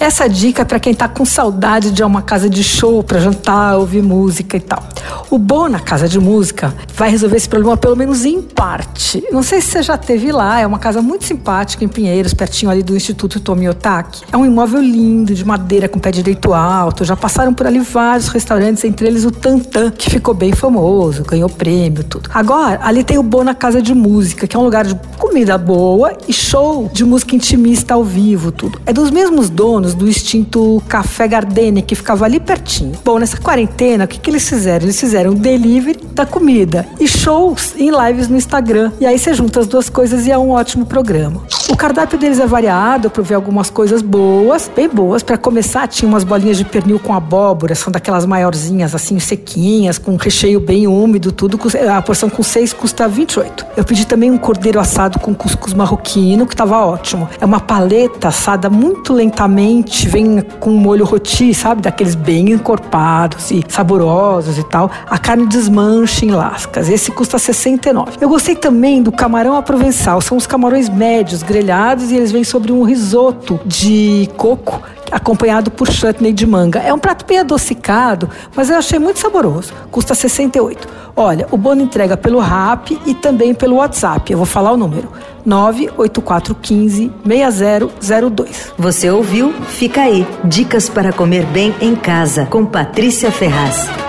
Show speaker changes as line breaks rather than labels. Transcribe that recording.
Essa dica é para quem tá com saudade de uma casa de show para jantar, ouvir música e tal. O bom na casa de música vai resolver esse problema pelo menos em parte. Não sei se você já teve lá, é uma casa muito simpática em Pinheiros, pertinho ali do Instituto Tomiotaki. É um imóvel lindo, de madeira com pé direito alto. Já passaram por ali vários restaurantes, entre eles o Tantan, que ficou bem famoso, ganhou prêmio, tudo. Agora, ali tem o Bom na Casa de Música, que é um lugar de comida boa e show de música intimista ao vivo, tudo. É dos mesmos donos do extinto Café Gardenia, que ficava ali pertinho. Bom, nessa quarentena, o que, que eles fizeram? Eles fizeram delivery da comida e shows em lives no Instagram. E aí você junta as duas coisas e é um ótimo programa. O cardápio deles é variado, eu provei algumas coisas boas, bem boas. Para começar, tinha umas bolinhas de pernil com abóbora, são daquelas maiorzinhas, assim, sequinhas, com recheio bem úmido, tudo. A porção com seis custa 28. Eu pedi também um cordeiro assado com cuscuz marroquino, que estava ótimo. É uma paleta assada muito lentamente, vem com molho roti, sabe? Daqueles bem encorpados e saborosos e tal. A carne desmancha em lascas. Esse custa 69. Eu gostei também do camarão à provençal. São os camarões médios, grelhados, e eles vêm sobre um risoto de coco acompanhado por chutney de manga. É um prato bem adocicado, mas eu achei muito saboroso. Custa 68. Olha, o Bono entrega pelo Rap e também pelo WhatsApp. Eu vou falar o número. 98415 6002.
Você ouviu? Fica aí. Dicas para comer bem em casa com Patrícia Ferraz.